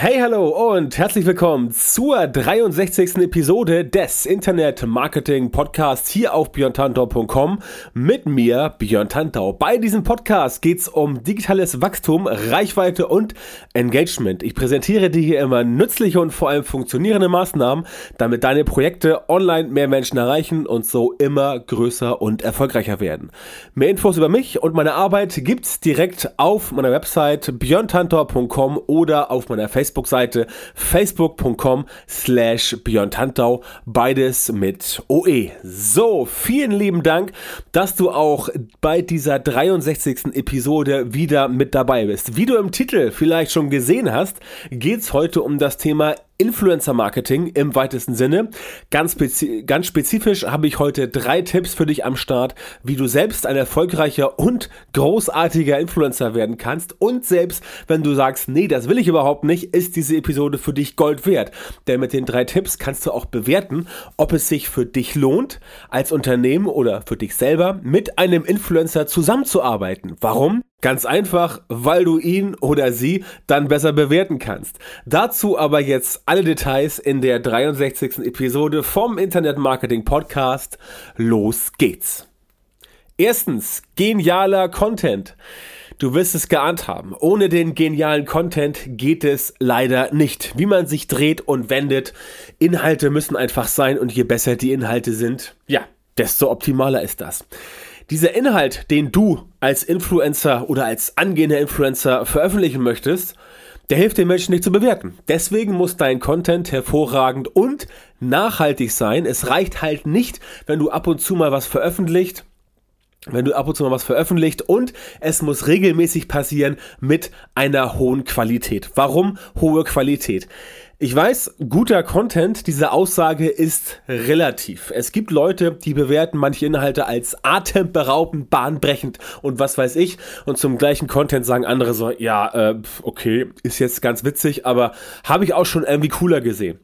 Hey, hallo und herzlich willkommen zur 63. Episode des Internet Marketing Podcasts hier auf björntantau.com mit mir, Björn Tantau. Bei diesem Podcast geht's um digitales Wachstum, Reichweite und Engagement. Ich präsentiere dir hier immer nützliche und vor allem funktionierende Maßnahmen, damit deine Projekte online mehr Menschen erreichen und so immer größer und erfolgreicher werden. Mehr Infos über mich und meine Arbeit gibt's direkt auf meiner Website björntantau.com oder auf meiner Facebook Facebook-Seite facebook.com slash björntantau, beides mit OE. So, vielen lieben Dank, dass du auch bei dieser 63. Episode wieder mit dabei bist. Wie du im Titel vielleicht schon gesehen hast, geht es heute um das Thema Influencer-Marketing im weitesten Sinne. Ganz, spezi ganz spezifisch habe ich heute drei Tipps für dich am Start, wie du selbst ein erfolgreicher und großartiger Influencer werden kannst. Und selbst wenn du sagst, nee, das will ich überhaupt nicht, ist diese Episode für dich Gold wert. Denn mit den drei Tipps kannst du auch bewerten, ob es sich für dich lohnt, als Unternehmen oder für dich selber mit einem Influencer zusammenzuarbeiten. Warum? Ganz einfach, weil du ihn oder sie dann besser bewerten kannst. Dazu aber jetzt alle Details in der 63. Episode vom Internet Marketing Podcast. Los geht's. Erstens, genialer Content. Du wirst es geahnt haben. Ohne den genialen Content geht es leider nicht. Wie man sich dreht und wendet. Inhalte müssen einfach sein und je besser die Inhalte sind, ja, desto optimaler ist das. Dieser Inhalt, den du als Influencer oder als angehender Influencer veröffentlichen möchtest, der hilft den Menschen nicht zu bewerten. Deswegen muss dein Content hervorragend und nachhaltig sein. Es reicht halt nicht, wenn du ab und zu mal was veröffentlicht, wenn du ab und zu mal was veröffentlicht und es muss regelmäßig passieren mit einer hohen Qualität. Warum hohe Qualität? Ich weiß, guter Content, diese Aussage ist relativ. Es gibt Leute, die bewerten manche Inhalte als atemberaubend, bahnbrechend und was weiß ich. Und zum gleichen Content sagen andere so, ja, äh, okay, ist jetzt ganz witzig, aber habe ich auch schon irgendwie cooler gesehen.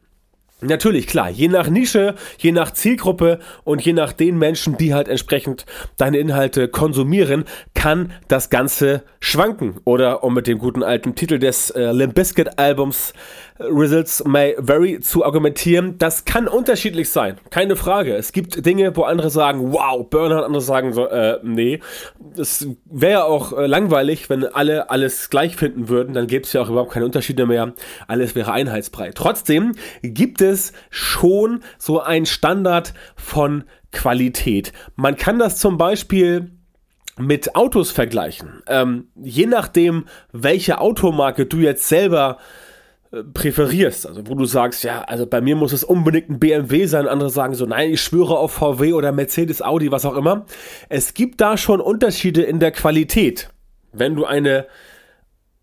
Natürlich, klar, je nach Nische, je nach Zielgruppe und je nach den Menschen, die halt entsprechend deine Inhalte konsumieren, kann das Ganze schwanken. Oder um mit dem guten alten Titel des äh, Limp Bizkit Albums äh, Results May Vary zu argumentieren, das kann unterschiedlich sein. Keine Frage. Es gibt Dinge, wo andere sagen, wow, Burner, andere sagen so, äh, nee. Es wäre ja auch äh, langweilig, wenn alle alles gleich finden würden. Dann gäbe es ja auch überhaupt keine Unterschiede mehr. Alles wäre einheitsbrei. Trotzdem gibt es schon so ein Standard von Qualität. Man kann das zum Beispiel mit Autos vergleichen. Ähm, je nachdem, welche Automarke du jetzt selber äh, präferierst, also wo du sagst, ja, also bei mir muss es unbedingt ein BMW sein, andere sagen so, nein, ich schwöre auf VW oder Mercedes, Audi, was auch immer. Es gibt da schon Unterschiede in der Qualität. Wenn du eine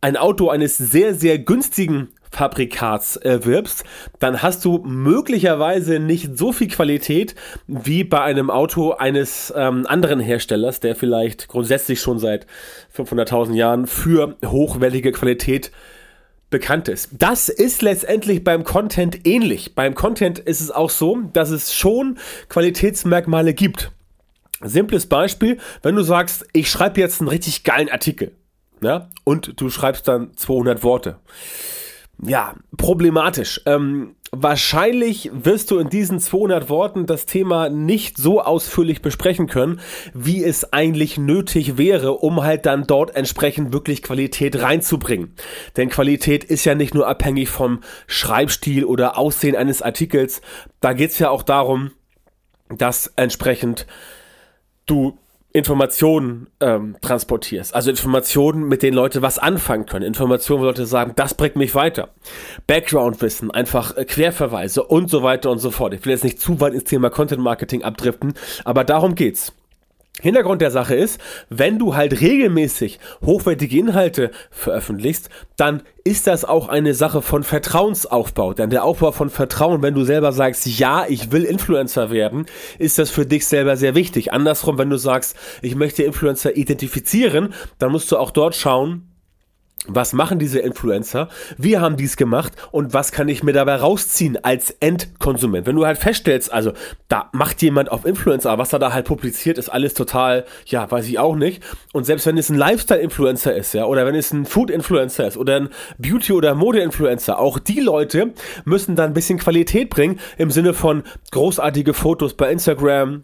ein Auto eines sehr, sehr günstigen Fabrikats erwirbst, dann hast du möglicherweise nicht so viel Qualität wie bei einem Auto eines ähm, anderen Herstellers, der vielleicht grundsätzlich schon seit 500.000 Jahren für hochwertige Qualität bekannt ist. Das ist letztendlich beim Content ähnlich. Beim Content ist es auch so, dass es schon Qualitätsmerkmale gibt. Simples Beispiel, wenn du sagst, ich schreibe jetzt einen richtig geilen Artikel, ja, und du schreibst dann 200 Worte ja, problematisch. Ähm, wahrscheinlich wirst du in diesen 200 Worten das Thema nicht so ausführlich besprechen können, wie es eigentlich nötig wäre, um halt dann dort entsprechend wirklich Qualität reinzubringen. Denn Qualität ist ja nicht nur abhängig vom Schreibstil oder Aussehen eines Artikels. Da geht's ja auch darum, dass entsprechend du Informationen ähm, transportierst. Also Informationen, mit denen Leute was anfangen können. Informationen, wo Leute sagen, das bringt mich weiter. Background-Wissen, einfach äh, Querverweise und so weiter und so fort. Ich will jetzt nicht zu weit ins Thema Content Marketing abdriften, aber darum geht's. Hintergrund der Sache ist, wenn du halt regelmäßig hochwertige Inhalte veröffentlichst, dann ist das auch eine Sache von Vertrauensaufbau. Denn der Aufbau von Vertrauen, wenn du selber sagst, ja, ich will Influencer werden, ist das für dich selber sehr wichtig. Andersrum, wenn du sagst, ich möchte Influencer identifizieren, dann musst du auch dort schauen, was machen diese Influencer? Wie haben die es gemacht? Und was kann ich mir dabei rausziehen als Endkonsument? Wenn du halt feststellst, also da macht jemand auf Influencer, was er da halt publiziert, ist alles total, ja, weiß ich auch nicht. Und selbst wenn es ein Lifestyle-Influencer ist, ja, oder wenn es ein Food-Influencer ist oder ein Beauty- oder Mode-Influencer, auch die Leute müssen dann ein bisschen Qualität bringen im Sinne von großartige Fotos bei Instagram,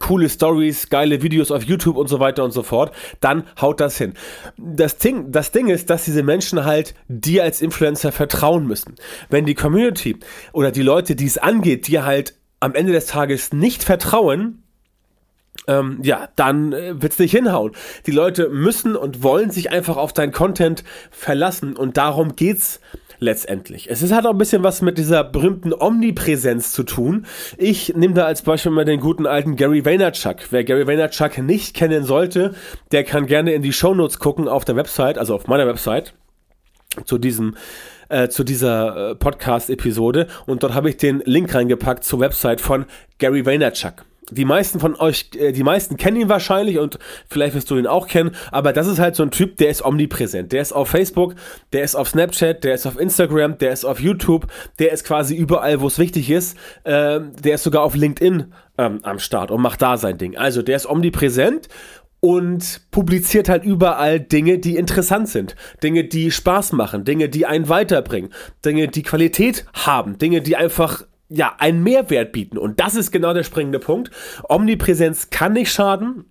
coole Stories, geile Videos auf YouTube und so weiter und so fort, dann haut das hin. Das Ding, das Ding ist, dass diese Menschen halt dir als Influencer vertrauen müssen. Wenn die Community oder die Leute, die es angeht, dir halt am Ende des Tages nicht vertrauen, ähm, ja, dann äh, wird's nicht hinhauen. Die Leute müssen und wollen sich einfach auf dein Content verlassen und darum geht's letztendlich. Es ist, hat auch ein bisschen was mit dieser berühmten Omnipräsenz zu tun. Ich nehme da als Beispiel mal den guten alten Gary Vaynerchuk. Wer Gary Vaynerchuk nicht kennen sollte, der kann gerne in die Shownotes gucken auf der Website, also auf meiner Website, zu diesem äh, zu dieser äh, Podcast-Episode und dort habe ich den Link reingepackt zur Website von Gary Vaynerchuk die meisten von euch, äh, die meisten kennen ihn wahrscheinlich und vielleicht wirst du ihn auch kennen, aber das ist halt so ein Typ, der ist omnipräsent. Der ist auf Facebook, der ist auf Snapchat, der ist auf Instagram, der ist auf YouTube, der ist quasi überall, wo es wichtig ist. Äh, der ist sogar auf LinkedIn ähm, am Start und macht da sein Ding. Also der ist omnipräsent und publiziert halt überall Dinge, die interessant sind, Dinge, die Spaß machen, Dinge, die einen weiterbringen, Dinge, die Qualität haben, Dinge, die einfach ja, einen Mehrwert bieten. Und das ist genau der springende Punkt. Omnipräsenz kann nicht schaden.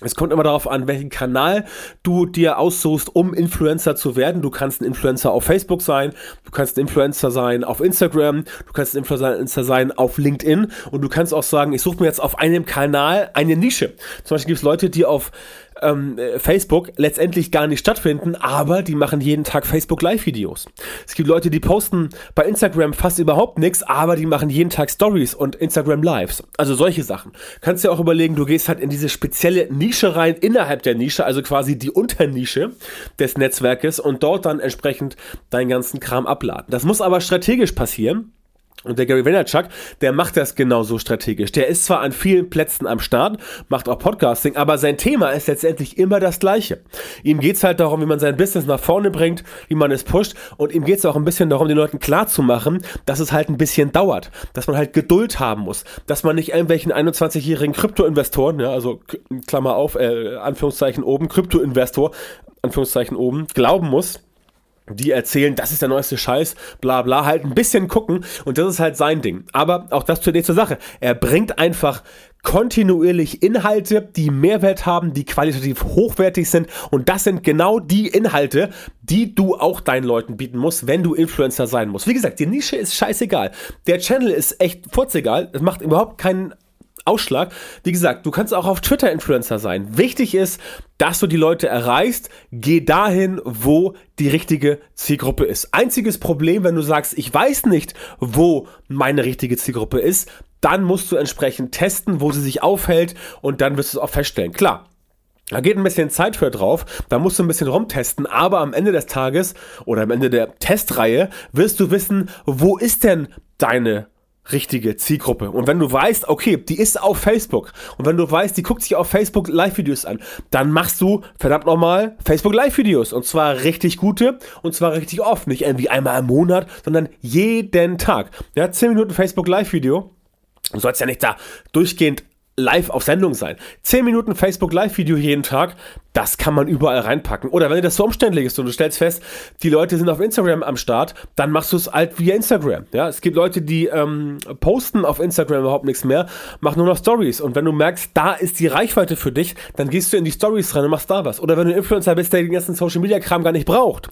Es kommt immer darauf an, welchen Kanal du dir aussuchst, um Influencer zu werden. Du kannst ein Influencer auf Facebook sein, du kannst ein Influencer sein auf Instagram, du kannst ein Influencer sein auf LinkedIn und du kannst auch sagen, ich suche mir jetzt auf einem Kanal eine Nische. Zum Beispiel gibt es Leute, die auf ähm, Facebook letztendlich gar nicht stattfinden, aber die machen jeden Tag Facebook Live-Videos. Es gibt Leute, die posten bei Instagram fast überhaupt nichts, aber die machen jeden Tag Stories und Instagram Lives. Also solche Sachen. Kannst dir auch überlegen, du gehst halt in diese spezielle Nische rein, innerhalb der Nische, also quasi die Unternische des Netzwerkes und dort dann entsprechend deinen ganzen Kram abladen. Das muss aber strategisch passieren. Und der Gary Vaynerchuk, der macht das genauso strategisch. Der ist zwar an vielen Plätzen am Start, macht auch Podcasting, aber sein Thema ist letztendlich immer das gleiche. Ihm geht's halt darum, wie man sein Business nach vorne bringt, wie man es pusht und ihm geht's auch ein bisschen darum, den Leuten klarzumachen, dass es halt ein bisschen dauert, dass man halt Geduld haben muss, dass man nicht irgendwelchen 21-jährigen Kryptoinvestoren, ja, also Klammer auf, äh, Anführungszeichen oben, Kryptoinvestor, Anführungszeichen oben, glauben muss, die erzählen, das ist der neueste Scheiß, bla bla, halt ein bisschen gucken und das ist halt sein Ding. Aber auch das zur nächsten Sache. Er bringt einfach kontinuierlich Inhalte, die Mehrwert haben, die qualitativ hochwertig sind und das sind genau die Inhalte, die du auch deinen Leuten bieten musst, wenn du Influencer sein musst. Wie gesagt, die Nische ist scheißegal. Der Channel ist echt furzegal. Es macht überhaupt keinen Ausschlag. Wie gesagt, du kannst auch auf Twitter Influencer sein. Wichtig ist, dass du die Leute erreichst. Geh dahin, wo die richtige Zielgruppe ist. Einziges Problem, wenn du sagst, ich weiß nicht, wo meine richtige Zielgruppe ist, dann musst du entsprechend testen, wo sie sich aufhält und dann wirst du es auch feststellen. Klar, da geht ein bisschen Zeit für drauf, da musst du ein bisschen rumtesten, aber am Ende des Tages oder am Ende der Testreihe wirst du wissen, wo ist denn deine richtige Zielgruppe. Und wenn du weißt, okay, die ist auf Facebook und wenn du weißt, die guckt sich auf Facebook Live-Videos an, dann machst du verdammt nochmal Facebook Live-Videos und zwar richtig gute und zwar richtig oft, nicht irgendwie einmal im Monat, sondern jeden Tag. Ja, 10 Minuten Facebook Live-Video. Du sollst ja nicht da durchgehend live auf Sendung sein. 10 Minuten Facebook Live-Video jeden Tag, das kann man überall reinpacken. Oder wenn dir das so umständlich ist und du stellst fest, die Leute sind auf Instagram am Start, dann machst du es halt via Instagram. Ja, es gibt Leute, die ähm, posten auf Instagram überhaupt nichts mehr, machen nur noch Stories. Und wenn du merkst, da ist die Reichweite für dich, dann gehst du in die Stories rein und machst da was. Oder wenn du ein Influencer bist, der den ganzen Social Media Kram gar nicht braucht.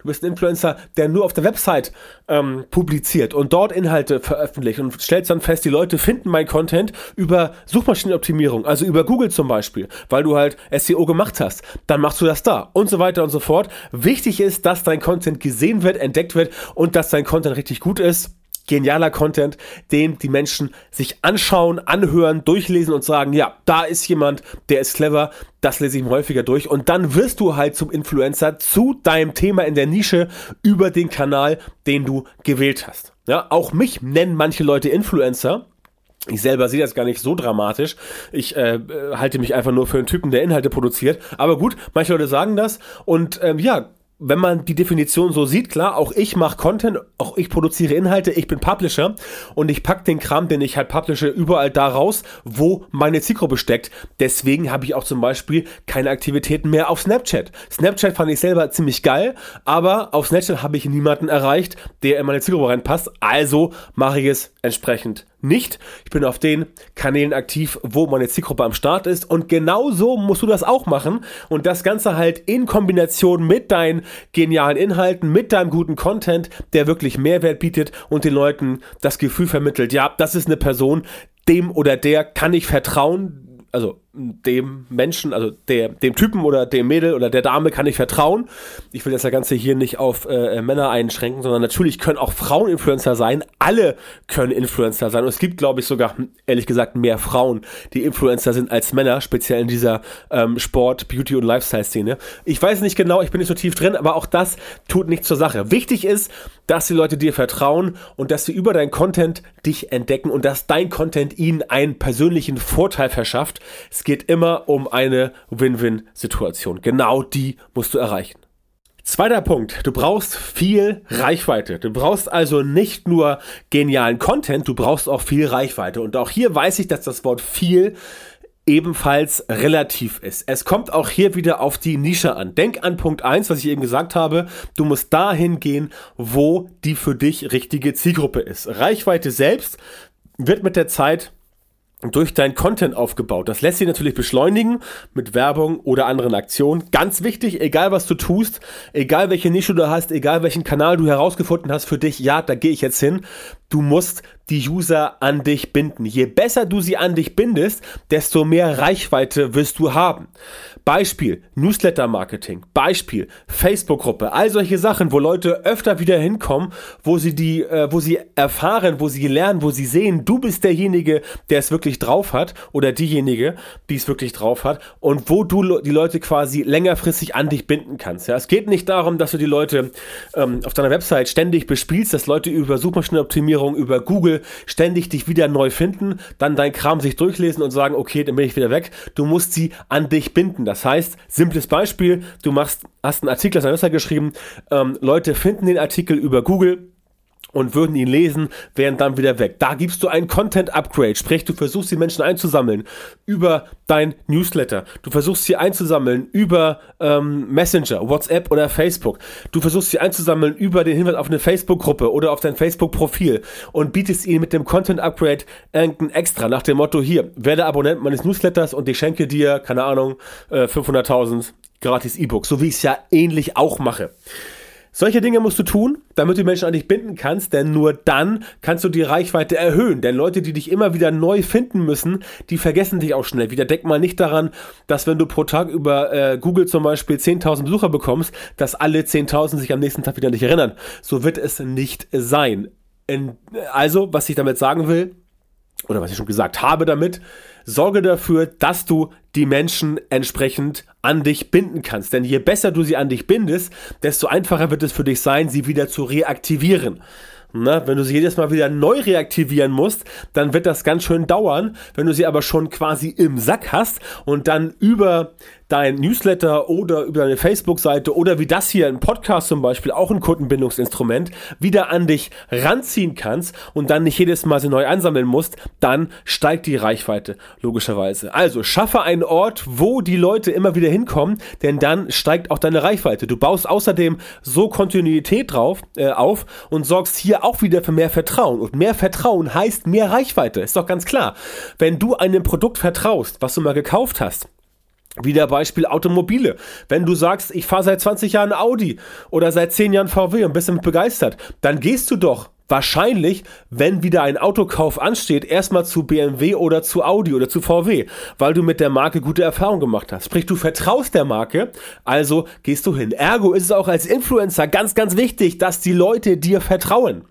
Du bist ein Influencer, der nur auf der Website ähm, publiziert und dort Inhalte veröffentlicht und stellst dann fest, die Leute finden mein Content über Suchmaschinenoptimierung, also über Google zum Beispiel, weil du halt SEO gemacht hast dann machst du das da und so weiter und so fort. Wichtig ist, dass dein Content gesehen wird, entdeckt wird und dass dein Content richtig gut ist. genialer Content, den die Menschen sich anschauen, anhören, durchlesen und sagen, ja, da ist jemand, der ist clever, das lese ich mir häufiger durch und dann wirst du halt zum Influencer zu deinem Thema in der Nische über den Kanal, den du gewählt hast. Ja, auch mich nennen manche Leute Influencer. Ich selber sehe das gar nicht so dramatisch. Ich äh, halte mich einfach nur für einen Typen, der Inhalte produziert. Aber gut, manche Leute sagen das. Und ähm, ja, wenn man die Definition so sieht, klar, auch ich mache Content, auch ich produziere Inhalte, ich bin Publisher und ich pack den Kram, den ich halt publische, überall da raus, wo meine Zielgruppe steckt. Deswegen habe ich auch zum Beispiel keine Aktivitäten mehr auf Snapchat. Snapchat fand ich selber ziemlich geil, aber auf Snapchat habe ich niemanden erreicht, der in meine Zielgruppe reinpasst. Also mache ich es entsprechend nicht. Ich bin auf den Kanälen aktiv, wo meine Zielgruppe am Start ist. Und genau so musst du das auch machen. Und das Ganze halt in Kombination mit deinen genialen Inhalten, mit deinem guten Content, der wirklich Mehrwert bietet und den Leuten das Gefühl vermittelt, ja, das ist eine Person, dem oder der kann ich vertrauen, also dem Menschen, also der, dem Typen oder dem Mädel oder der Dame kann ich vertrauen. Ich will das Ganze hier nicht auf äh, Männer einschränken, sondern natürlich können auch Frauen Influencer sein. Alle können Influencer sein. Und es gibt, glaube ich, sogar, ehrlich gesagt, mehr Frauen, die Influencer sind als Männer, speziell in dieser ähm, Sport, Beauty und Lifestyle-Szene. Ich weiß nicht genau, ich bin nicht so tief drin, aber auch das tut nichts zur Sache. Wichtig ist, dass die Leute dir vertrauen und dass sie über dein Content dich entdecken und dass dein Content ihnen einen persönlichen Vorteil verschafft. Es geht immer um eine Win-Win-Situation. Genau die musst du erreichen. Zweiter Punkt, du brauchst viel Reichweite. Du brauchst also nicht nur genialen Content, du brauchst auch viel Reichweite. Und auch hier weiß ich, dass das Wort viel ebenfalls relativ ist. Es kommt auch hier wieder auf die Nische an. Denk an Punkt 1, was ich eben gesagt habe. Du musst dahin gehen, wo die für dich richtige Zielgruppe ist. Reichweite selbst wird mit der Zeit durch dein Content aufgebaut. Das lässt sich natürlich beschleunigen mit Werbung oder anderen Aktionen. Ganz wichtig, egal was du tust, egal welche Nische du hast, egal welchen Kanal du herausgefunden hast für dich, ja, da gehe ich jetzt hin. Du musst die User an dich binden. Je besser du sie an dich bindest, desto mehr Reichweite wirst du haben. Beispiel Newsletter Marketing, Beispiel Facebook-Gruppe, all solche Sachen, wo Leute öfter wieder hinkommen, wo sie die, äh, wo sie erfahren, wo sie lernen, wo sie sehen, du bist derjenige, der es wirklich drauf hat oder diejenige, die es wirklich drauf hat und wo du die Leute quasi längerfristig an dich binden kannst. Ja, es geht nicht darum, dass du die Leute ähm, auf deiner Website ständig bespielst, dass Leute über Suchmaschinenoptimierung, über Google ständig dich wieder neu finden, dann dein Kram sich durchlesen und sagen, okay, dann bin ich wieder weg. Du musst sie an dich binden. Das heißt, simples Beispiel, du machst, hast einen Artikel aus Website geschrieben, ähm, Leute finden den Artikel über Google, und würden ihn lesen, wären dann wieder weg. Da gibst du ein Content Upgrade, sprich du versuchst die Menschen einzusammeln über dein Newsletter. Du versuchst sie einzusammeln über ähm, Messenger, WhatsApp oder Facebook. Du versuchst sie einzusammeln über den Hinweis auf eine Facebook-Gruppe oder auf dein Facebook-Profil und bietest ihnen mit dem Content Upgrade irgendein Extra nach dem Motto hier, werde Abonnent meines Newsletters und ich schenke dir, keine Ahnung, äh, 500.000 gratis E-Books, so wie ich es ja ähnlich auch mache. Solche Dinge musst du tun, damit du Menschen an dich binden kannst, denn nur dann kannst du die Reichweite erhöhen. Denn Leute, die dich immer wieder neu finden müssen, die vergessen dich auch schnell wieder. Denk mal nicht daran, dass wenn du pro Tag über äh, Google zum Beispiel 10.000 Besucher bekommst, dass alle 10.000 sich am nächsten Tag wieder an dich erinnern. So wird es nicht sein. In, also, was ich damit sagen will, oder was ich schon gesagt habe damit, sorge dafür, dass du die Menschen entsprechend an dich binden kannst. Denn je besser du sie an dich bindest, desto einfacher wird es für dich sein, sie wieder zu reaktivieren. Na, wenn du sie jedes Mal wieder neu reaktivieren musst, dann wird das ganz schön dauern. Wenn du sie aber schon quasi im Sack hast und dann über dein Newsletter oder über deine Facebook-Seite oder wie das hier, ein Podcast zum Beispiel, auch ein Kundenbindungsinstrument, wieder an dich ranziehen kannst und dann nicht jedes Mal sie neu ansammeln musst, dann steigt die Reichweite, logischerweise. Also schaffe einen Ort, wo die Leute immer wieder hinkommen, denn dann steigt auch deine Reichweite. Du baust außerdem so Kontinuität drauf, äh, auf und sorgst hier auch wieder für mehr Vertrauen. Und mehr Vertrauen heißt mehr Reichweite, ist doch ganz klar. Wenn du einem Produkt vertraust, was du mal gekauft hast, wieder Beispiel Automobile. Wenn du sagst, ich fahre seit 20 Jahren Audi oder seit 10 Jahren VW und bist damit begeistert, dann gehst du doch wahrscheinlich, wenn wieder ein Autokauf ansteht, erstmal zu BMW oder zu Audi oder zu VW, weil du mit der Marke gute Erfahrungen gemacht hast. Sprich, du vertraust der Marke, also gehst du hin. Ergo ist es auch als Influencer ganz, ganz wichtig, dass die Leute dir vertrauen.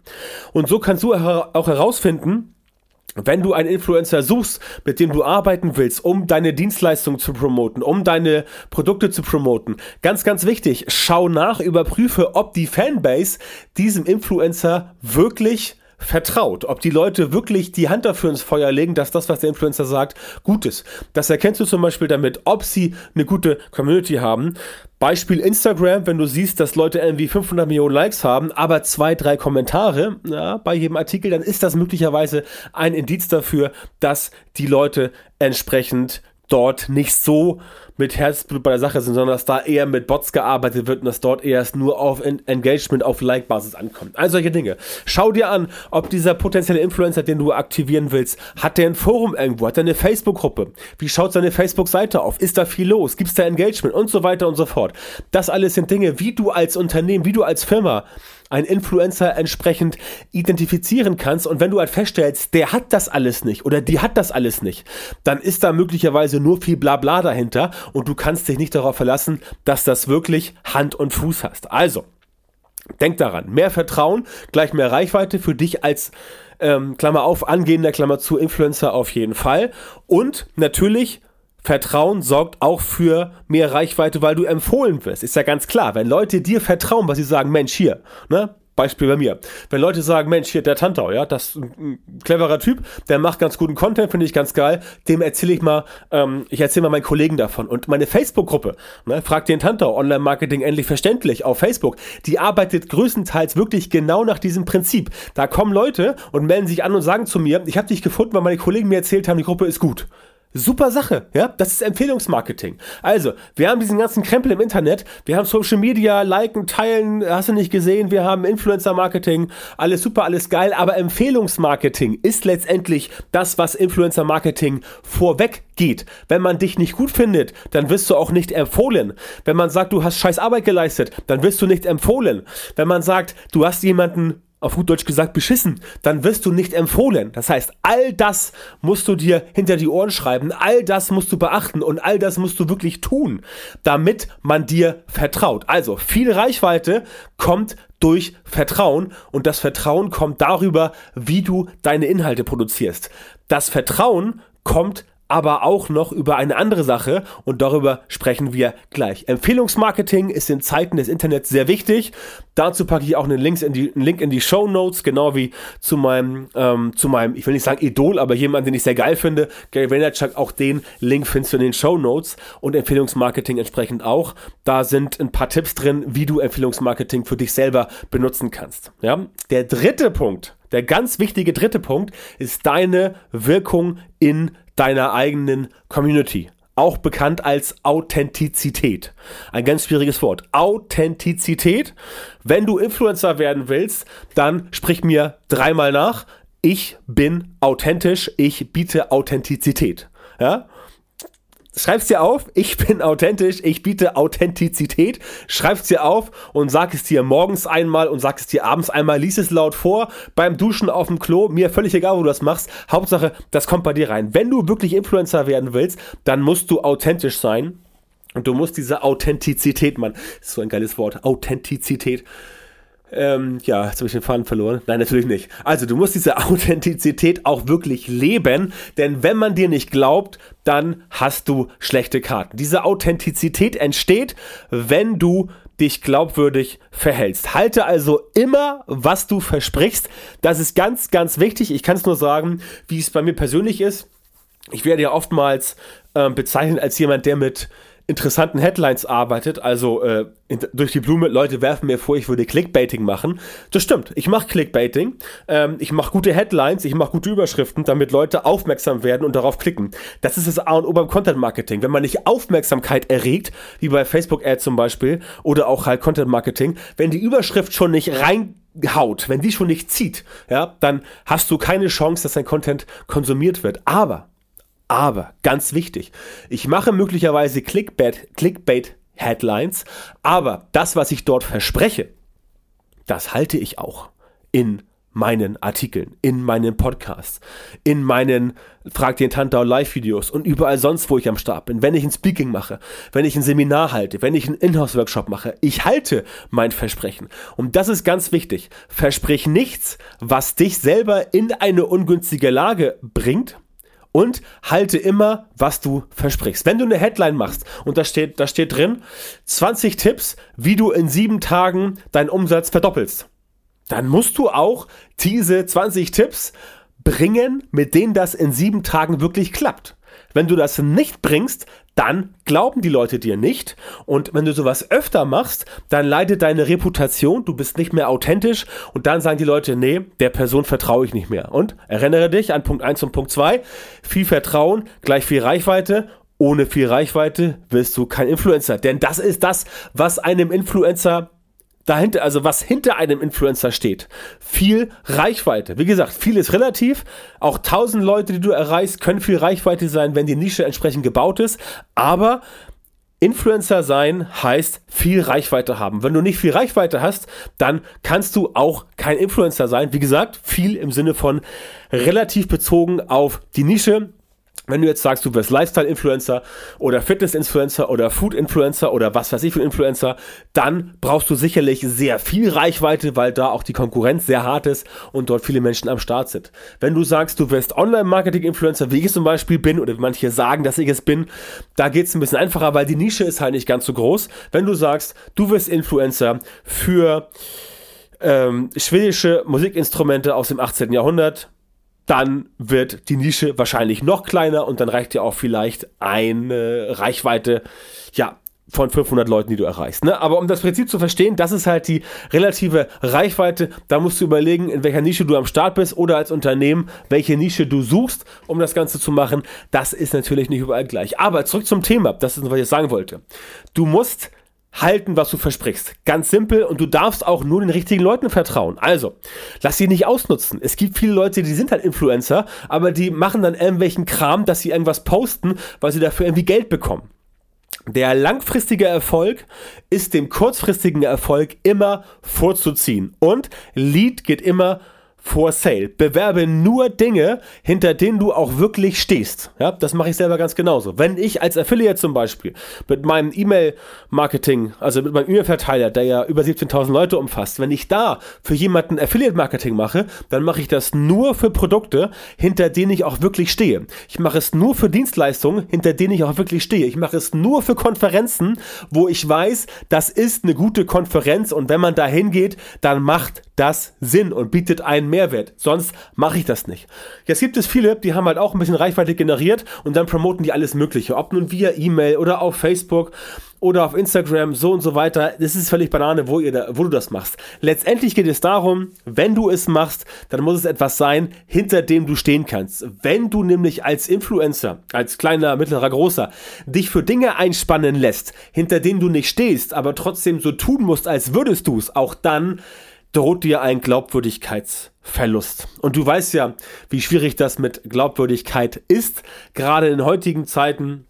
Und so kannst du auch herausfinden, wenn du einen Influencer suchst, mit dem du arbeiten willst, um deine Dienstleistung zu promoten, um deine Produkte zu promoten, ganz, ganz wichtig, schau nach, überprüfe, ob die Fanbase diesem Influencer wirklich vertraut, ob die Leute wirklich die Hand dafür ins Feuer legen, dass das, was der Influencer sagt, gut ist. Das erkennst du zum Beispiel damit, ob sie eine gute Community haben. Beispiel Instagram, wenn du siehst, dass Leute irgendwie 500 Millionen Likes haben, aber zwei, drei Kommentare ja, bei jedem Artikel, dann ist das möglicherweise ein Indiz dafür, dass die Leute entsprechend dort nicht so mit Herzblut bei der Sache sind, sondern dass da eher mit Bots gearbeitet wird und dass dort erst nur auf Engagement, auf Like-Basis ankommt. All solche Dinge. Schau dir an, ob dieser potenzielle Influencer, den du aktivieren willst, hat der ein Forum irgendwo, hat er eine Facebook-Gruppe? Wie schaut seine Facebook-Seite auf? Ist da viel los? Gibt es da Engagement? Und so weiter und so fort. Das alles sind Dinge, wie du als Unternehmen, wie du als Firma einen Influencer entsprechend identifizieren kannst. Und wenn du halt feststellst, der hat das alles nicht oder die hat das alles nicht, dann ist da möglicherweise nur viel Blabla dahinter und du kannst dich nicht darauf verlassen, dass das wirklich Hand und Fuß hast. Also, denk daran, mehr Vertrauen, gleich mehr Reichweite für dich als ähm, Klammer auf, angehender Klammer zu Influencer auf jeden Fall. Und natürlich Vertrauen sorgt auch für mehr Reichweite, weil du empfohlen wirst. Ist ja ganz klar. Wenn Leute dir vertrauen, was sie sagen, Mensch, hier, ne? Beispiel bei mir. Wenn Leute sagen, Mensch, hier der Tantau, ja, das ist ein cleverer Typ, der macht ganz guten Content, finde ich ganz geil, dem erzähle ich mal, ähm, ich erzähle mal meinen Kollegen davon. Und meine Facebook-Gruppe, ne, fragt den Tantau, Online-Marketing endlich verständlich auf Facebook, die arbeitet größtenteils wirklich genau nach diesem Prinzip. Da kommen Leute und melden sich an und sagen zu mir, ich habe dich gefunden, weil meine Kollegen mir erzählt haben, die Gruppe ist gut. Super Sache, ja? Das ist Empfehlungsmarketing. Also, wir haben diesen ganzen Krempel im Internet, wir haben Social Media, liken, teilen, hast du nicht gesehen, wir haben Influencer Marketing, alles super, alles geil, aber Empfehlungsmarketing ist letztendlich das, was Influencer Marketing vorweg geht. Wenn man dich nicht gut findet, dann wirst du auch nicht empfohlen. Wenn man sagt, du hast scheiß Arbeit geleistet, dann wirst du nicht empfohlen. Wenn man sagt, du hast jemanden auf gut Deutsch gesagt, beschissen, dann wirst du nicht empfohlen. Das heißt, all das musst du dir hinter die Ohren schreiben, all das musst du beachten und all das musst du wirklich tun, damit man dir vertraut. Also, viel Reichweite kommt durch Vertrauen und das Vertrauen kommt darüber, wie du deine Inhalte produzierst. Das Vertrauen kommt aber auch noch über eine andere Sache und darüber sprechen wir gleich. Empfehlungsmarketing ist in Zeiten des Internets sehr wichtig. Dazu packe ich auch einen, Links in die, einen Link in die Show Notes, genau wie zu meinem, ähm, zu meinem, ich will nicht sagen Idol, aber jemand, den ich sehr geil finde, Gary Vaynerchuk. Auch den Link findest du in den Show Notes und Empfehlungsmarketing entsprechend auch. Da sind ein paar Tipps drin, wie du Empfehlungsmarketing für dich selber benutzen kannst. Ja? Der dritte Punkt, der ganz wichtige dritte Punkt ist deine Wirkung in deiner eigenen Community. Auch bekannt als Authentizität. Ein ganz schwieriges Wort. Authentizität. Wenn du Influencer werden willst, dann sprich mir dreimal nach. Ich bin authentisch. Ich biete Authentizität. Ja? Schreib's dir auf, ich bin authentisch, ich biete Authentizität, schreib's dir auf und sag es dir morgens einmal und sag es dir abends einmal, lies es laut vor, beim Duschen auf dem Klo, mir völlig egal, wo du das machst, Hauptsache, das kommt bei dir rein. Wenn du wirklich Influencer werden willst, dann musst du authentisch sein. Und du musst diese Authentizität, man, ist so ein geiles Wort, Authentizität, ähm, ja, jetzt habe ich den Faden verloren. Nein, natürlich nicht. Also, du musst diese Authentizität auch wirklich leben, denn wenn man dir nicht glaubt, dann hast du schlechte Karten. Diese Authentizität entsteht, wenn du dich glaubwürdig verhältst. Halte also immer, was du versprichst. Das ist ganz, ganz wichtig. Ich kann es nur sagen, wie es bei mir persönlich ist. Ich werde ja oftmals äh, bezeichnet als jemand, der mit interessanten Headlines arbeitet, also äh, durch die Blume, Leute werfen mir vor, ich würde Clickbaiting machen. Das stimmt, ich mache Clickbaiting, ähm, ich mache gute Headlines, ich mache gute Überschriften, damit Leute aufmerksam werden und darauf klicken. Das ist das A und O beim Content Marketing. Wenn man nicht Aufmerksamkeit erregt, wie bei Facebook Ads zum Beispiel, oder auch halt Content Marketing, wenn die Überschrift schon nicht reinhaut, wenn die schon nicht zieht, ja, dann hast du keine Chance, dass dein Content konsumiert wird. Aber aber, ganz wichtig, ich mache möglicherweise Clickbait, Clickbait Headlines, aber das, was ich dort verspreche, das halte ich auch in meinen Artikeln, in meinen Podcasts, in meinen Frag den Tantau Live-Videos und überall sonst, wo ich am Start bin. Wenn ich ein Speaking mache, wenn ich ein Seminar halte, wenn ich einen Inhouse-Workshop mache, ich halte mein Versprechen. Und das ist ganz wichtig. Versprich nichts, was dich selber in eine ungünstige Lage bringt, und halte immer, was du versprichst. Wenn du eine Headline machst und da steht, da steht drin 20 Tipps, wie du in sieben Tagen deinen Umsatz verdoppelst dann musst du auch diese 20 Tipps bringen, mit denen das in sieben Tagen wirklich klappt. Wenn du das nicht bringst, dann glauben die Leute dir nicht. Und wenn du sowas öfter machst, dann leidet deine Reputation, du bist nicht mehr authentisch und dann sagen die Leute, nee, der Person vertraue ich nicht mehr. Und erinnere dich an Punkt 1 und Punkt 2, viel Vertrauen gleich viel Reichweite. Ohne viel Reichweite wirst du kein Influencer. Denn das ist das, was einem Influencer dahinter, also was hinter einem Influencer steht. Viel Reichweite. Wie gesagt, viel ist relativ. Auch tausend Leute, die du erreichst, können viel Reichweite sein, wenn die Nische entsprechend gebaut ist. Aber Influencer sein heißt viel Reichweite haben. Wenn du nicht viel Reichweite hast, dann kannst du auch kein Influencer sein. Wie gesagt, viel im Sinne von relativ bezogen auf die Nische, wenn du jetzt sagst, du wirst Lifestyle-Influencer oder Fitness-Influencer oder Food-Influencer oder was weiß ich für Influencer, dann brauchst du sicherlich sehr viel Reichweite, weil da auch die Konkurrenz sehr hart ist und dort viele Menschen am Start sind. Wenn du sagst, du wirst Online-Marketing-Influencer, wie ich es zum Beispiel bin oder wie manche sagen, dass ich es bin, da geht es ein bisschen einfacher, weil die Nische ist halt nicht ganz so groß. Wenn du sagst, du wirst Influencer für ähm, schwedische Musikinstrumente aus dem 18. Jahrhundert, dann wird die Nische wahrscheinlich noch kleiner und dann reicht dir auch vielleicht eine Reichweite, ja, von 500 Leuten, die du erreichst. Ne? Aber um das Prinzip zu verstehen, das ist halt die relative Reichweite. Da musst du überlegen, in welcher Nische du am Start bist oder als Unternehmen, welche Nische du suchst, um das Ganze zu machen. Das ist natürlich nicht überall gleich. Aber zurück zum Thema, das ist, was ich sagen wollte. Du musst halten, was du versprichst. Ganz simpel und du darfst auch nur den richtigen Leuten vertrauen. Also, lass sie nicht ausnutzen. Es gibt viele Leute, die sind halt Influencer, aber die machen dann irgendwelchen Kram, dass sie irgendwas posten, weil sie dafür irgendwie Geld bekommen. Der langfristige Erfolg ist dem kurzfristigen Erfolg immer vorzuziehen und Lead geht immer for sale. Bewerbe nur Dinge, hinter denen du auch wirklich stehst. Ja, das mache ich selber ganz genauso. Wenn ich als Affiliate zum Beispiel mit meinem E-Mail-Marketing, also mit meinem E-Mail-Verteiler, der ja über 17.000 Leute umfasst, wenn ich da für jemanden Affiliate-Marketing mache, dann mache ich das nur für Produkte, hinter denen ich auch wirklich stehe. Ich mache es nur für Dienstleistungen, hinter denen ich auch wirklich stehe. Ich mache es nur für Konferenzen, wo ich weiß, das ist eine gute Konferenz und wenn man da hingeht, dann macht das Sinn und bietet einen Mehrwert. Sonst mache ich das nicht. Jetzt gibt es viele, die haben halt auch ein bisschen Reichweite generiert und dann promoten die alles Mögliche. Ob nun via E-Mail oder auf Facebook oder auf Instagram, so und so weiter. Das ist völlig Banane, wo, ihr da, wo du das machst. Letztendlich geht es darum, wenn du es machst, dann muss es etwas sein, hinter dem du stehen kannst. Wenn du nämlich als Influencer, als kleiner, mittlerer, großer, dich für Dinge einspannen lässt, hinter denen du nicht stehst, aber trotzdem so tun musst, als würdest du es, auch dann droht dir ein Glaubwürdigkeitsverlust. Und du weißt ja, wie schwierig das mit Glaubwürdigkeit ist, gerade in heutigen Zeiten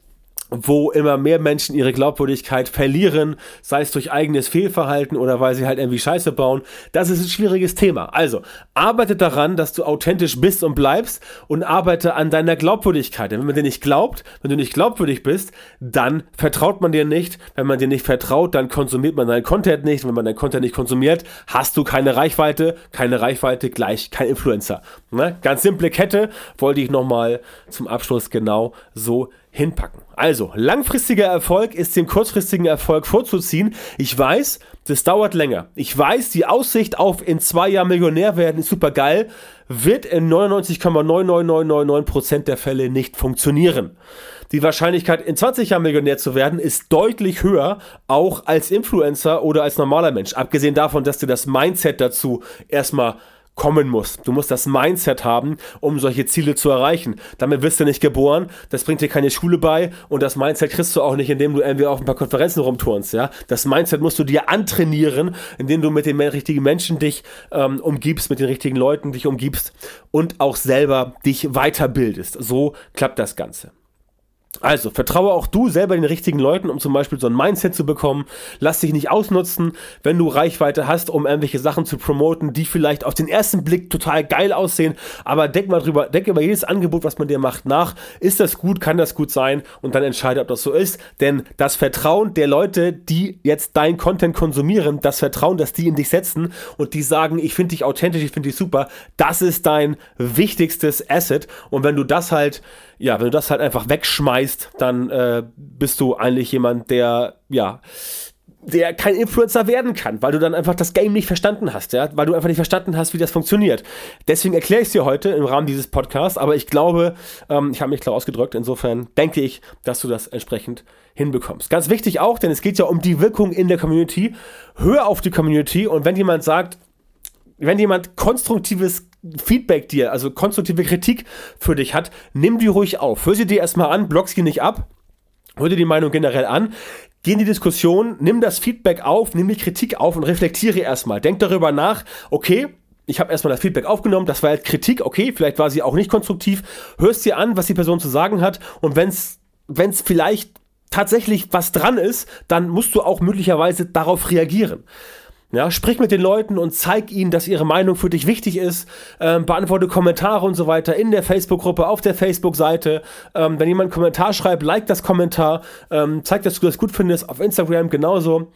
wo immer mehr Menschen ihre Glaubwürdigkeit verlieren, sei es durch eigenes Fehlverhalten oder weil sie halt irgendwie Scheiße bauen. Das ist ein schwieriges Thema. Also, arbeite daran, dass du authentisch bist und bleibst und arbeite an deiner Glaubwürdigkeit. Denn wenn man dir nicht glaubt, wenn du nicht glaubwürdig bist, dann vertraut man dir nicht. Wenn man dir nicht vertraut, dann konsumiert man deinen Content nicht. Wenn man deinen Content nicht konsumiert, hast du keine Reichweite. Keine Reichweite gleich kein Influencer. Ne? Ganz simple Kette, wollte ich nochmal zum Abschluss genau so hinpacken. Also, langfristiger Erfolg ist dem kurzfristigen Erfolg vorzuziehen. Ich weiß, das dauert länger. Ich weiß, die Aussicht auf in zwei Jahren Millionär werden ist super geil, wird in 99,99999% der Fälle nicht funktionieren. Die Wahrscheinlichkeit, in 20 Jahren Millionär zu werden, ist deutlich höher, auch als Influencer oder als normaler Mensch. Abgesehen davon, dass dir das Mindset dazu erstmal kommen muss. Du musst das Mindset haben, um solche Ziele zu erreichen. Damit wirst du nicht geboren, das bringt dir keine Schule bei und das Mindset kriegst du auch nicht, indem du irgendwie auf ein paar Konferenzen rumturnst. Ja? Das Mindset musst du dir antrainieren, indem du mit den richtigen Menschen dich ähm, umgibst, mit den richtigen Leuten dich umgibst und auch selber dich weiterbildest. So klappt das Ganze. Also, vertraue auch du selber den richtigen Leuten, um zum Beispiel so ein Mindset zu bekommen. Lass dich nicht ausnutzen, wenn du Reichweite hast, um irgendwelche Sachen zu promoten, die vielleicht auf den ersten Blick total geil aussehen. Aber denk mal drüber, denk über jedes Angebot, was man dir macht, nach. Ist das gut? Kann das gut sein? Und dann entscheide, ob das so ist. Denn das Vertrauen der Leute, die jetzt dein Content konsumieren, das Vertrauen, dass die in dich setzen und die sagen, ich finde dich authentisch, ich finde dich super, das ist dein wichtigstes Asset. Und wenn du das halt ja, wenn du das halt einfach wegschmeißt, dann äh, bist du eigentlich jemand, der, ja, der kein Influencer werden kann, weil du dann einfach das Game nicht verstanden hast, ja, weil du einfach nicht verstanden hast, wie das funktioniert. Deswegen erkläre ich es dir heute im Rahmen dieses Podcasts, aber ich glaube, ähm, ich habe mich klar ausgedrückt, insofern denke ich, dass du das entsprechend hinbekommst. Ganz wichtig auch, denn es geht ja um die Wirkung in der Community. Hör auf die Community und wenn jemand sagt, wenn jemand konstruktives Feedback dir, also konstruktive Kritik für dich hat, nimm die ruhig auf. Hör sie dir erstmal an, block sie nicht ab. Hör dir die Meinung generell an. Geh in die Diskussion, nimm das Feedback auf, nimm die Kritik auf und reflektiere erstmal. Denk darüber nach, okay, ich habe erstmal das Feedback aufgenommen, das war jetzt Kritik, okay, vielleicht war sie auch nicht konstruktiv. Hörst dir an, was die Person zu sagen hat und wenn es vielleicht tatsächlich was dran ist, dann musst du auch möglicherweise darauf reagieren. Ja, sprich mit den Leuten und zeig ihnen, dass ihre Meinung für dich wichtig ist. Ähm, beantworte Kommentare und so weiter in der Facebook-Gruppe, auf der Facebook-Seite. Ähm, wenn jemand einen Kommentar schreibt, like das Kommentar. Ähm, zeig, dass du das gut findest. Auf Instagram genauso.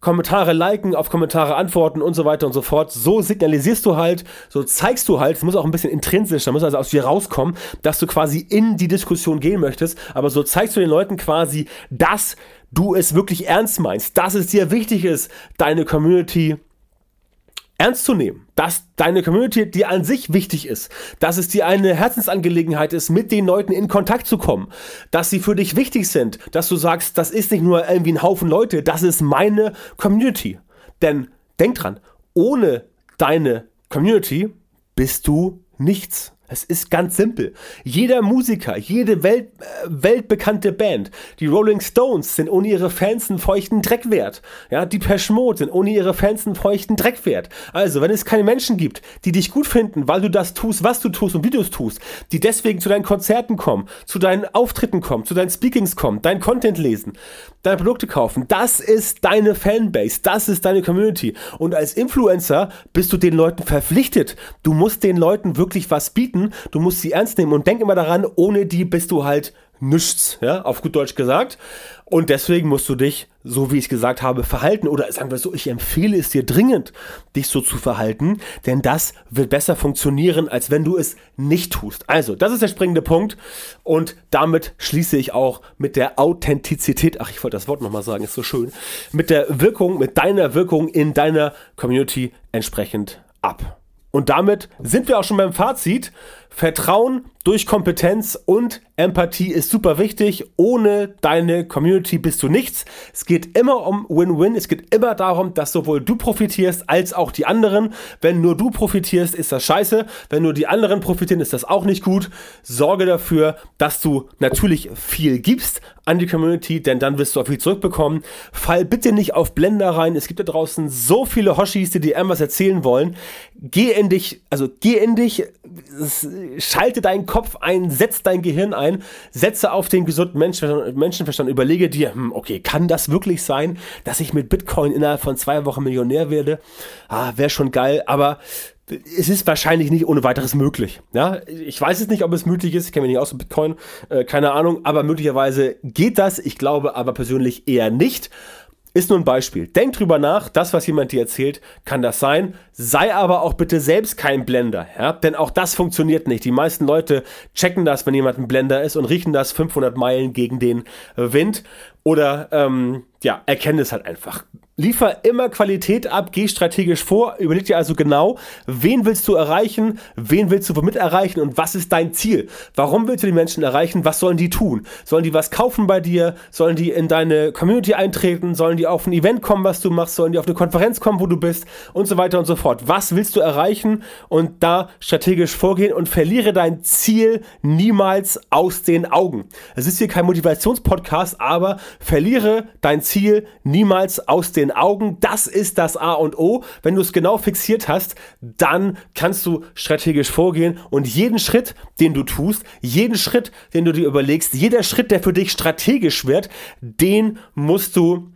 Kommentare liken, auf Kommentare antworten und so weiter und so fort. So signalisierst du halt, so zeigst du halt, es muss auch ein bisschen intrinsisch, da muss also aus dir rauskommen, dass du quasi in die Diskussion gehen möchtest, aber so zeigst du den Leuten quasi, dass du es wirklich ernst meinst, dass es dir wichtig ist, deine Community ernst zu nehmen, dass deine Community dir an sich wichtig ist, dass es dir eine Herzensangelegenheit ist, mit den Leuten in Kontakt zu kommen, dass sie für dich wichtig sind, dass du sagst, das ist nicht nur irgendwie ein Haufen Leute, das ist meine Community. Denn denk dran, ohne deine Community bist du nichts. Es ist ganz simpel. Jeder Musiker, jede Welt, äh, weltbekannte Band, die Rolling Stones sind ohne ihre Fans einen feuchten Dreck wert. Ja, die Mode sind ohne ihre Fans einen feuchten Dreck wert. Also, wenn es keine Menschen gibt, die dich gut finden, weil du das tust, was du tust und wie du es tust, die deswegen zu deinen Konzerten kommen, zu deinen Auftritten kommen, zu deinen Speakings kommen, dein Content lesen, deine Produkte kaufen, das ist deine Fanbase, das ist deine Community. Und als Influencer bist du den Leuten verpflichtet. Du musst den Leuten wirklich was bieten Fakten, du musst sie ernst nehmen und denk immer daran, ohne die bist du halt nichts, ja, auf gut Deutsch gesagt. Und deswegen musst du dich, so wie ich gesagt habe, verhalten. Oder sagen wir so, ich empfehle es dir dringend, dich so zu verhalten, denn das wird besser funktionieren, als wenn du es nicht tust. Also, das ist der springende Punkt. Und damit schließe ich auch mit der Authentizität, ach, ich wollte das Wort nochmal sagen, ist so schön, mit der Wirkung, mit deiner Wirkung in deiner Community entsprechend ab. Und damit sind wir auch schon beim Fazit. Vertrauen durch Kompetenz und Empathie ist super wichtig. Ohne deine Community bist du nichts. Es geht immer um Win-Win. Es geht immer darum, dass sowohl du profitierst als auch die anderen. Wenn nur du profitierst, ist das scheiße. Wenn nur die anderen profitieren, ist das auch nicht gut. Sorge dafür, dass du natürlich viel gibst an die Community, denn dann wirst du auch viel zurückbekommen. Fall bitte nicht auf Blender rein. Es gibt da draußen so viele Hoshis, die dir irgendwas erzählen wollen. Geh in dich, also geh in dich, schalte deinen Kopf ein, setz dein Gehirn ein, setze auf den gesunden Menschenverstand, Menschenverstand überlege dir, hm, okay, kann das wirklich sein, dass ich mit Bitcoin innerhalb von zwei Wochen Millionär werde? Ah, wäre schon geil, aber es ist wahrscheinlich nicht ohne weiteres möglich. Ja, ich weiß es nicht, ob es möglich ist. Ich kenne mich nicht aus mit Bitcoin, äh, keine Ahnung. Aber möglicherweise geht das. Ich glaube aber persönlich eher nicht. Ist nur ein Beispiel. Denk drüber nach, das, was jemand dir erzählt, kann das sein. Sei aber auch bitte selbst kein Blender, ja? Denn auch das funktioniert nicht. Die meisten Leute checken das, wenn jemand ein Blender ist und riechen das 500 Meilen gegen den Wind oder ähm, ja, erkennen es halt einfach. Liefer immer Qualität ab, geh strategisch vor, überleg dir also genau, wen willst du erreichen, wen willst du womit erreichen und was ist dein Ziel? Warum willst du die Menschen erreichen? Was sollen die tun? Sollen die was kaufen bei dir? Sollen die in deine Community eintreten? Sollen die auf ein Event kommen, was du machst? Sollen die auf eine Konferenz kommen, wo du bist? Und so weiter und so fort. Was willst du erreichen? Und da strategisch vorgehen und verliere dein Ziel niemals aus den Augen. Es ist hier kein Motivationspodcast, aber verliere dein Ziel niemals aus den den Augen. Das ist das A und O. Wenn du es genau fixiert hast, dann kannst du strategisch vorgehen und jeden Schritt, den du tust, jeden Schritt, den du dir überlegst, jeder Schritt, der für dich strategisch wird, den musst du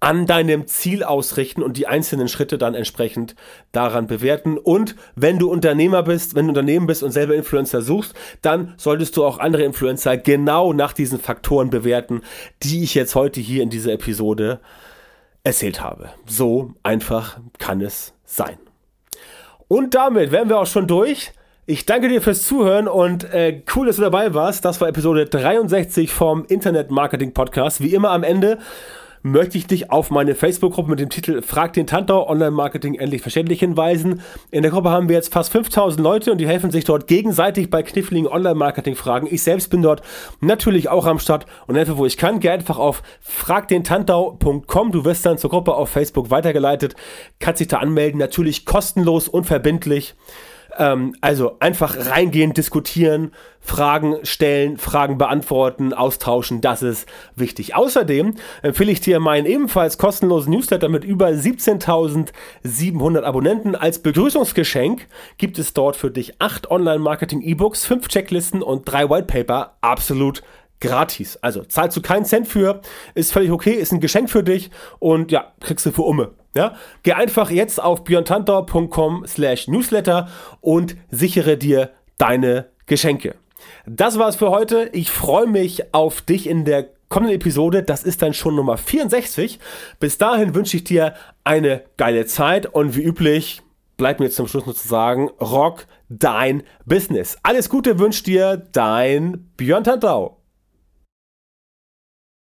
an deinem Ziel ausrichten und die einzelnen Schritte dann entsprechend daran bewerten. Und wenn du Unternehmer bist, wenn du Unternehmen bist und selber Influencer suchst, dann solltest du auch andere Influencer genau nach diesen Faktoren bewerten, die ich jetzt heute hier in dieser Episode erzählt habe. So einfach kann es sein. Und damit wären wir auch schon durch. Ich danke dir fürs Zuhören und äh, cool, dass du dabei warst. Das war Episode 63 vom Internet Marketing Podcast. Wie immer am Ende möchte ich dich auf meine Facebook-Gruppe mit dem Titel Frag den Tantau Online-Marketing endlich verständlich hinweisen. In der Gruppe haben wir jetzt fast 5000 Leute und die helfen sich dort gegenseitig bei kniffligen Online-Marketing-Fragen. Ich selbst bin dort natürlich auch am Start und helfe, wo ich kann. Geh einfach auf fragdentantau.com. Du wirst dann zur Gruppe auf Facebook weitergeleitet, kannst dich da anmelden. Natürlich kostenlos, unverbindlich. Ähm, also einfach reingehen, diskutieren, Fragen stellen, Fragen beantworten, austauschen, das ist wichtig. Außerdem empfehle ich dir meinen ebenfalls kostenlosen Newsletter mit über 17.700 Abonnenten. Als Begrüßungsgeschenk gibt es dort für dich acht Online-Marketing-E-Books, fünf Checklisten und drei Whitepaper absolut gratis. Also zahlst du keinen Cent für, ist völlig okay, ist ein Geschenk für dich und ja, kriegst du für Umme. Ja? Geh einfach jetzt auf björntantor.com slash newsletter und sichere dir deine Geschenke. Das war's für heute. Ich freue mich auf dich in der kommenden Episode. Das ist dann schon Nummer 64. Bis dahin wünsche ich dir eine geile Zeit und wie üblich bleibt mir jetzt zum Schluss nur zu sagen, rock dein Business. Alles Gute wünscht dir dein Björn Tantau.